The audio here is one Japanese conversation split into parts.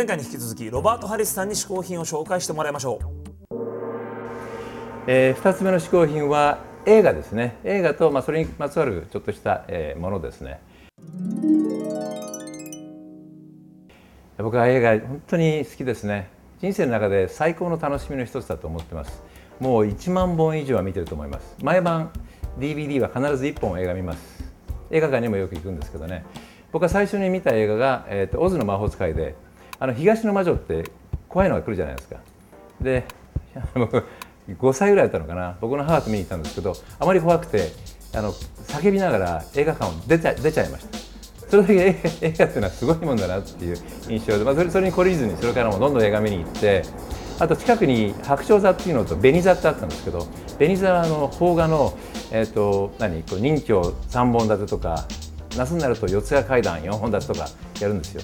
前回に引き続きロバート・ハリスさんに試行品を紹介してもらいましょう、えー、2つ目の試行品は映画ですね。映画と、まあ、それにまつわるちょっとした、えー、ものですね。僕は映画本当に好きですね。人生の中で最高の楽しみの一つだと思ってます。もう1万本以上は見てると思います。毎晩 DVD は必ず1本映画見ます。映画館にもよく行くんですけどね。僕は最初に見た映画が「えーと、オズの魔法使いで」あの東の魔女って怖いのが来るじゃないですか。で 5歳ぐらいだったのかな。僕の母と見に行ったんですけどあまり怖くてあの叫びながら映画館を出ちゃ出ちゃいました。それだけ 映画っていうのはすごいもんだなっていう印象で、まあ、それそれに懲りずにそれからもどんどん映画見に行ってあと近くに白鳥座っていうのと紅座ってあったんですけど紅座の邦画の、えーと、何こう任侠3本立てとか夏になると四ツ谷怪談4本立てとかやるんですよ。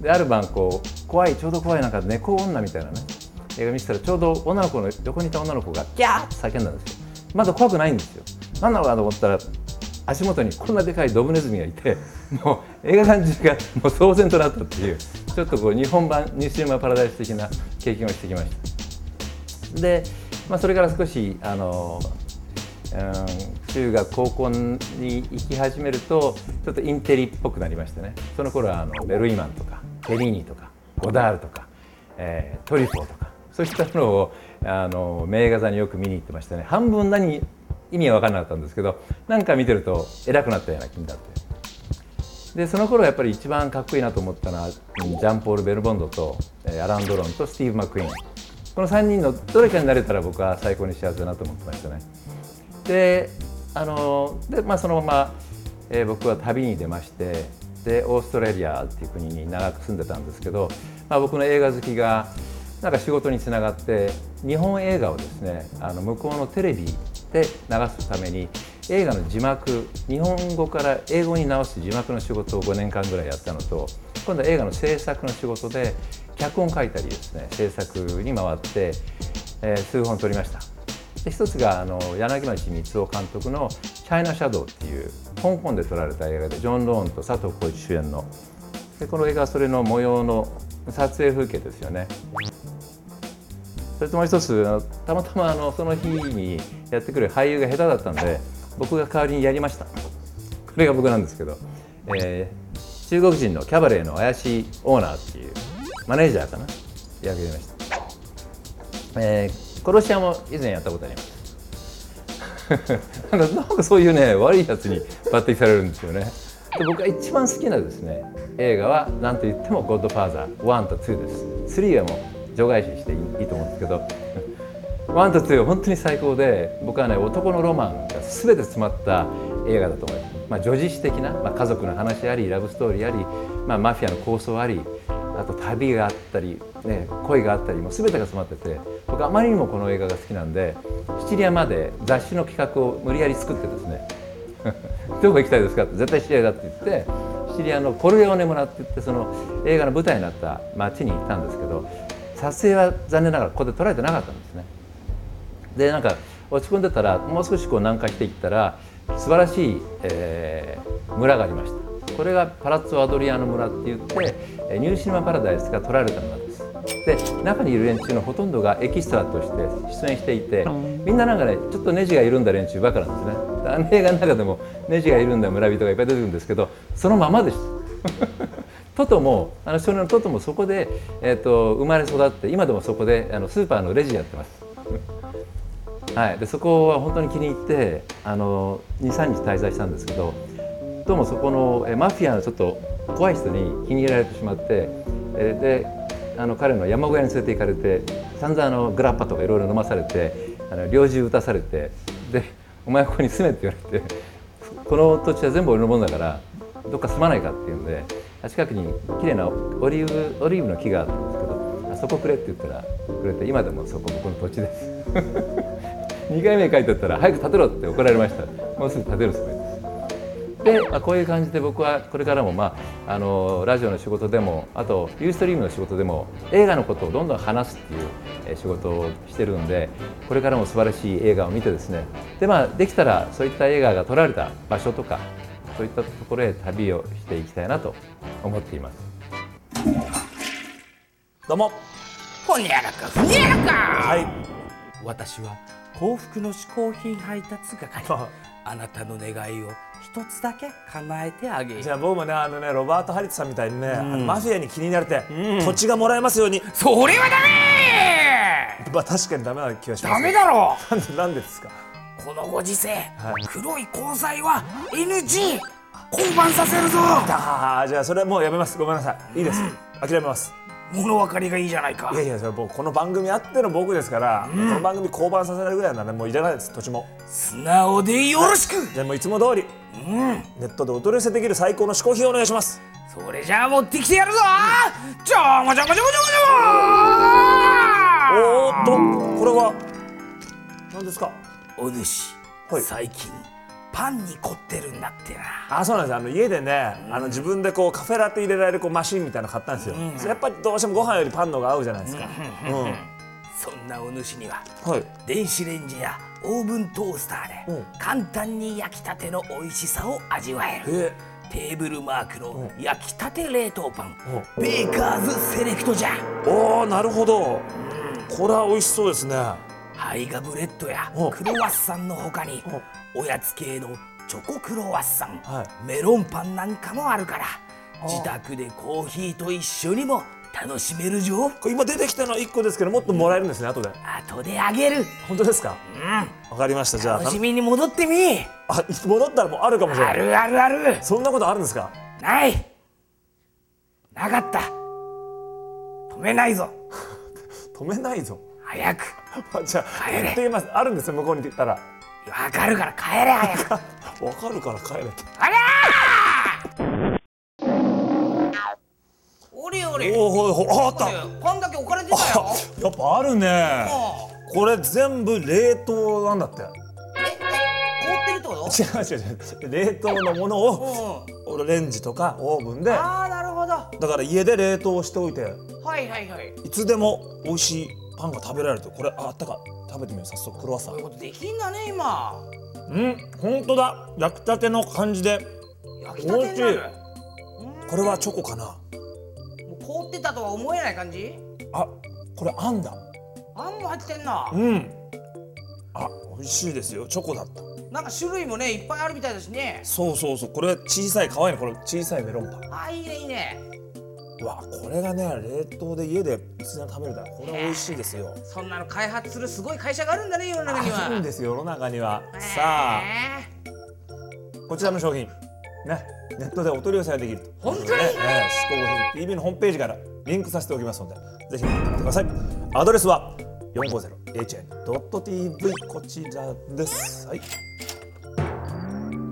である晩こう怖いちょうど怖いなんか猫女みたいなね映画見てたらちょうど女の子の横にいた女の子がギャー。って叫んだんですよ。まだ怖くないんですよ。何なのかと思ったら足元にこんなでかいドブネズミがいて もう映画館中がもう騒然となったっていうちょっとこう日本版ニューシネマ・パラダイス的な経験をしてきました。で、まあ、それから少しあの、うん、中学高校に行き始めるとちょっとインテリっぽくなりましてね。その頃はあのベルイマンとかフェリーニとかゴダールとか、えー、トリュフォーとかそういったのをあの名画座によく見に行ってましたね。半分何意味は分からなかったんですけどなんか見てると偉くなったような気になって。でその頃やっぱり一番かっこいいなと思ったのはジャンポール・ベルモンドとアラン・ドロンとスティーブ・マク・イーン。この3人のどれかになれたら僕は最高に幸せだなと思ってましたね。であので、まあ、そのまま、えー、僕は旅に出ましてでオーストラリアっていう国に長く住んでたんですけど、まあ、僕の映画好きがなんか仕事につながって日本映画をですねあの向こうのテレビで流すために映画の字幕日本語から英語に直す字幕の仕事を5年間ぐらいやったのと今度は映画の制作の仕事で脚本書いたりですね制作に回って、えー、数本撮りました。で一つがあの柳町光雄監督の「チャイナ・シャドウ」っていう香港で撮られた映画でジョン・ローンと佐藤浩市主演の。でこの映画はそれの模様の撮影風景ですよね。それともう一つたまたまあのその日にやってくる俳優が下手だったんで僕が代わりにやりました。これが僕なんですけど、えー、中国人のキャバレーの怪しいオーナーっていうマネージャーかな？やりました、えー、殺し屋も以前やったことあります。なんかそういうね悪いやつに抜擢されるんですよね。で僕が一番好きなですね映画は何と言っても「ゴッドファーザー1」と2です3はもう除外視していいと思うんですけど。1と2本当に最高で僕はね男のロマンが全て詰まった映画だと思います、まあ、女子史的な、まあ、家族の話ありラブストーリーあり、まあ、マフィアの構想ありあと旅があったり、ね、恋があったりも全てが詰まってて僕あまりにもこの映画が好きなんでシチリアまで雑誌の企画を無理やり作ってですね どこ行きたいですかって絶対シチリアだって言ってシチリアのコルレオネ村って言ってその映画の舞台になった町に行ったんですけど撮影は残念ながらここで撮られてなかったんですね。でなんか落ち込んでたらもう少しこう南下していったら素晴らしい、えー、村がありましたこれがパラッツォ・アドリアーノ村って言ってニューシネマ・パラダイスが撮られた村です。で中にいる連中のほとんどがエキストラとして出演していてみんななんかねちょっとネジが緩んだ連中ばかなんですね。あの映画の中でもネジが緩んだ村人がいっぱい出てくるんですけどそのままでした トトもあの少年のトトもそこで、えーと、と生まれ育って今でもそこであのスーパーのレジやってます。はい、でそこは本当に気に入ってあの23日滞在したんですけどどうもそこのえマフィアのちょっと怖い人に気に入られてしまってえであの彼の山小屋に連れて行かれて散々あのグラッパとかいろいろ飲まされてあの猟銃撃たされてで「お前ここに住め」って言われて「この土地は全部俺のものだからどっか住まないか」っていうんで近くに綺麗なオリーブオリーブの木があったんですけど「あそこくれ」って言ったらくれて今でもそこ僕の土地です。2回目書いてあったら早く立てろって怒られました。もうすぐ立てるつもりでまあ、こういう感じで僕はこれからも、まあ、あのラジオの仕事でもあとユーストリームの仕事でも映画のことをどんどん話すっていう仕事をしてるんでこれからも素晴らしい映画を見てですねで,、まあ、できたらそういった映画が撮られた場所とかそういったところへ旅をしていきたいなと思っています。どうも。ほにゃらかふにゃらか。はい。私は幸福の嗜好品配達係。あ。あなたの願いを一つだけ叶えてあげるじゃあ僕もねあのねロバート・ハリスさんみたいにね、あのマフィアに気になれて、土地がもらえますように。それはダメ！まあ確かにダメな気がします。ダメだろ！なんでなんでですか？このご時世、はい。黒い交際は NG 降板させるぞ！ああじゃあそれはもうやめます。ごめんなさい。いいです、諦めます物分かりがいいじゃないか。いやいやそれもうこの番組あっての僕ですから、この番組降板させられるぐらいならもういらないです土地も。素直でよろしく。じゃあもういつも通り、ネットでお取り寄せできる最高の嗜好品をお願いします。それじゃあ持ってきてやるぞ。ちょもちょもちょもちょもちおーっとこれは何ですかょお主、はい最近パンに凝ってるんだってな。あそうなんです。あの家でね、あの自分でこうカフェラテ入れられるこうマシンみたいなの買ったんですよ、それやっぱりどうしてもご飯よりパンの方が合うじゃないですか、うんそんなお主にははい。電子レンジやオーブントースターうん。で簡単に焼きたての美味しさを味わえる。え。テーブルマークの焼きたて冷凍パン。うベーカーズセレクトじゃ。おおなるほど。これは美味しそうですね胚芽ブレッドやうんクロワッサンの他におやつ系のチョコクロワッサン、はい。メロンパンなんかもあるから自宅でコーヒーと一緒にも楽しめるぞ。今出てきたのは1個ですけどもっともらえるんですね後で。後であげる。本当ですか？わかりました。じゃあ楽しみに戻ってみ。あ戻ったらもうあるかもしれない。あるあるある。そんなことあるんですか？ない。なかった。止めないぞ。止めないぞ早く。あじゃあ帰れ。言ってみます。あるんですよ向こうに行ったら。わかるから帰れ早く。わかるから帰れって。あれおれおおほいほいああった。パンだけ置かれてたよ。あやっぱあるね。これ全部冷凍なんだって。ええ凍ってるってこと？違う違う違う。冷凍のものをうん。レンジとかオーブンで。だああなるほど。はから家で冷凍しておいて。いはいはい。いつでも美味しいパンが食べられるとこれああったか食べてみよう早速。クロワッサンそういうことできんだね今。うん本当だ。焼きたての感じで。焼きたてになる。これはチョコかな。もう凍ってたとは思えない感じ？あこれあんだ。あんも入ってんな。うん。あ美味しいですよ。チョコだった。なんか種類もねいっぱいあるみたいだしね。そうそうそう。これ小さい可愛いね。これ小さいメロンパン。あいいねいいね。うわこれがね冷凍で家でいつでも食べれたらこれは美味しいですよ。そんなの開発するすごい会社があるんだね世の中には。あるんですよ世の中には。へー。さあ。こちらの商品。ねネットでお取り寄せができる。と本当に？ねね嗜好品。TV のホームページからリンクさせておきますのでぜひ見てみてください。アドレスは 450hn.tv こちらです。はい。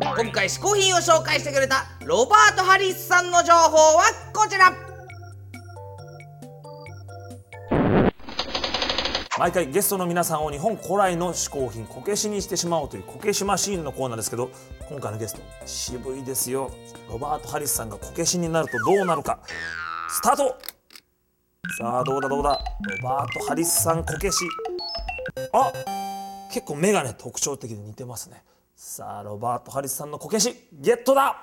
今回嗜好品を紹介してくれたロバート・ハリスさんの情報はこちら毎回ゲストの皆さんを日本古来の嗜好品こけしにしてしまおうというこけしマシーンのコーナーですけど今回のゲスト渋いですよ。ロバート・ハリスさんがこけしになるとどうなるか。スタート。さあどうだどうだ。ロバート・ハリスさんこけし。あ結構目がね特徴的で似てますね。さあロバート・ハリスさんのこけしゲットだ。